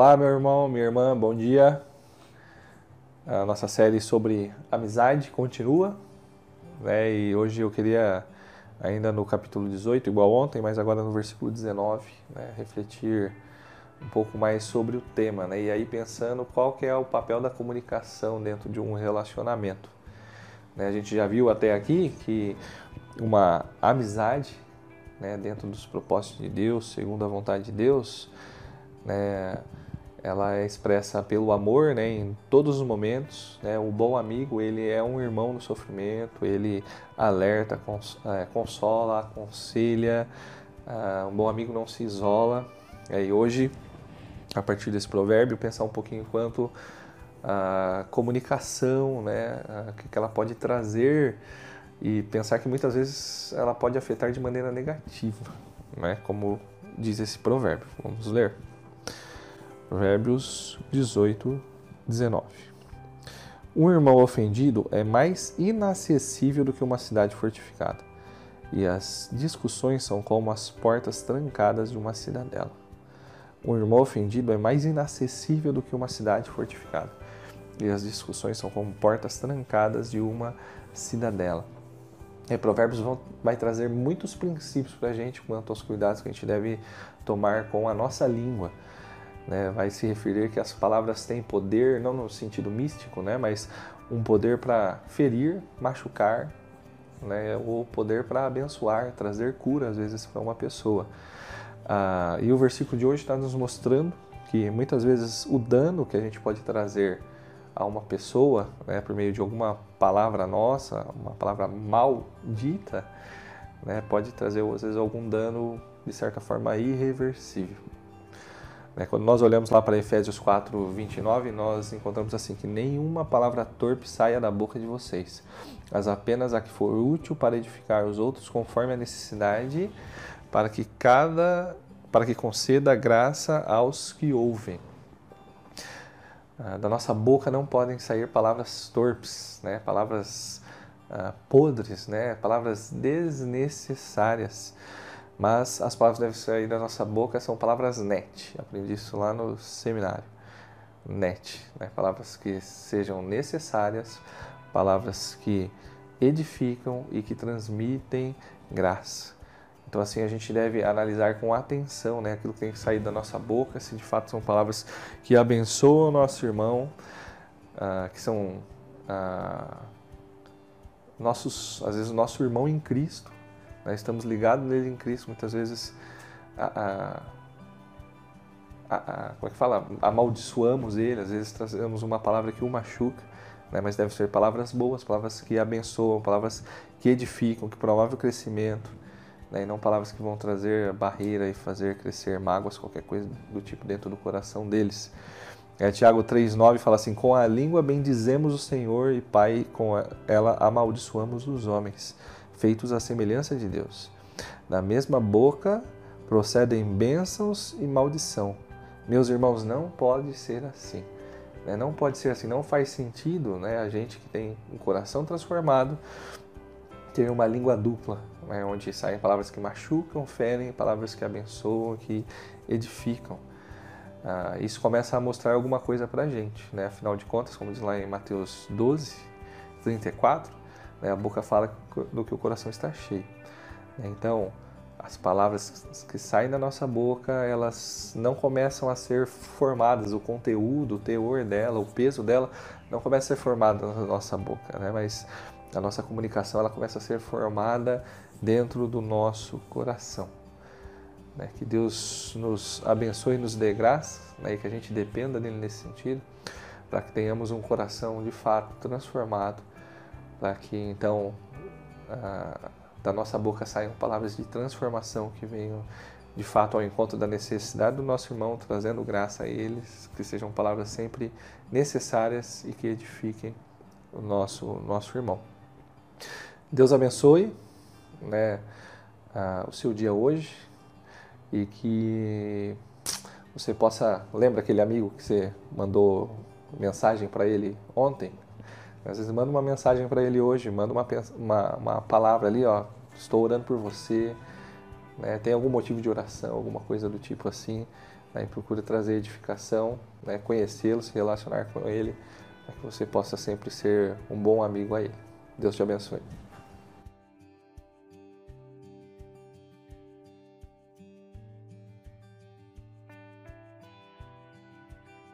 Olá, meu irmão, minha irmã, bom dia. A nossa série sobre amizade continua, né? E hoje eu queria, ainda no capítulo 18, igual ontem, mas agora no versículo 19, né? refletir um pouco mais sobre o tema, né? E aí pensando qual que é o papel da comunicação dentro de um relacionamento. Né? A gente já viu até aqui que uma amizade, né, dentro dos propósitos de Deus, segundo a vontade de Deus, né, ela é expressa pelo amor, né, em todos os momentos. Né, o bom amigo ele é um irmão no sofrimento, ele alerta, é, consola, aconselha. Uh, um bom amigo não se isola. E hoje, a partir desse provérbio, pensar um pouquinho quanto a comunicação, né, o que ela pode trazer e pensar que muitas vezes ela pode afetar de maneira negativa, né, como diz esse provérbio. Vamos ler. Provérbios 18, 19. Um irmão ofendido é mais inacessível do que uma cidade fortificada, e as discussões são como as portas trancadas de uma cidadela. Um irmão ofendido é mais inacessível do que uma cidade fortificada, e as discussões são como portas trancadas de uma cidadela. E Provérbios vão, vai trazer muitos princípios para a gente quanto aos cuidados que a gente deve tomar com a nossa língua né, vai se referir que as palavras têm poder, não no sentido místico, né, mas um poder para ferir, machucar, né, ou poder para abençoar, trazer cura às vezes para uma pessoa. Ah, e o versículo de hoje está nos mostrando que muitas vezes o dano que a gente pode trazer a uma pessoa, né, por meio de alguma palavra nossa, uma palavra maldita, né, pode trazer às vezes algum dano de certa forma irreversível. Né, quando nós olhamos lá para Efésios 4, 29, nós encontramos assim: que nenhuma palavra torpe saia da boca de vocês, mas apenas a que for útil para edificar os outros conforme a necessidade, para que cada para que conceda graça aos que ouvem. Ah, da nossa boca não podem sair palavras torpes, né? palavras uh, podres, né? palavras desnecessárias mas as palavras que devem sair da nossa boca são palavras net. Aprendi isso lá no seminário. Net, né? palavras que sejam necessárias, palavras que edificam e que transmitem graça. Então, assim, a gente deve analisar com atenção né, aquilo que tem que sair da nossa boca, se de fato são palavras que abençoam o nosso irmão, uh, que são uh, nossos, às vezes, o nosso irmão em Cristo, né? Estamos ligados nele em Cristo. Muitas vezes, a, a, a, como é que fala? Amaldiçoamos ele, às vezes trazemos uma palavra que o machuca, né? mas devem ser palavras boas, palavras que abençoam, palavras que edificam, que promovem o crescimento. Né? E não palavras que vão trazer barreira e fazer crescer mágoas, qualquer coisa do tipo dentro do coração deles. É, Tiago 3,9 fala assim: Com a língua bendizemos o Senhor e Pai, com ela amaldiçoamos os homens feitos à semelhança de Deus. Da mesma boca procedem bênçãos e maldição. Meus irmãos, não pode ser assim. Né? Não pode ser assim, não faz sentido né? a gente que tem um coração transformado ter uma língua dupla, né? onde saem palavras que machucam, ferem, palavras que abençoam, que edificam. Ah, isso começa a mostrar alguma coisa para a gente. Né? Afinal de contas, como diz lá em Mateus 12, 34, né? A boca fala do que o coração está cheio. Né? Então, as palavras que saem da nossa boca, elas não começam a ser formadas, o conteúdo, o teor dela, o peso dela, não começa a ser formado na nossa boca, né? mas a nossa comunicação ela começa a ser formada dentro do nosso coração. Né? Que Deus nos abençoe e nos dê graça, né? e que a gente dependa dele nesse sentido, para que tenhamos um coração de fato transformado para que então da nossa boca saiam palavras de transformação que venham de fato ao encontro da necessidade do nosso irmão, trazendo graça a eles, que sejam palavras sempre necessárias e que edifiquem o nosso, nosso irmão. Deus abençoe né, o seu dia hoje e que você possa. Lembra aquele amigo que você mandou mensagem para ele ontem? Às vezes manda uma mensagem para ele hoje, manda uma, uma, uma palavra ali, ó, estou orando por você, né, tem algum motivo de oração, alguma coisa do tipo assim, né, procure trazer edificação, né, conhecê-lo, se relacionar com ele, para que você possa sempre ser um bom amigo a ele. Deus te abençoe.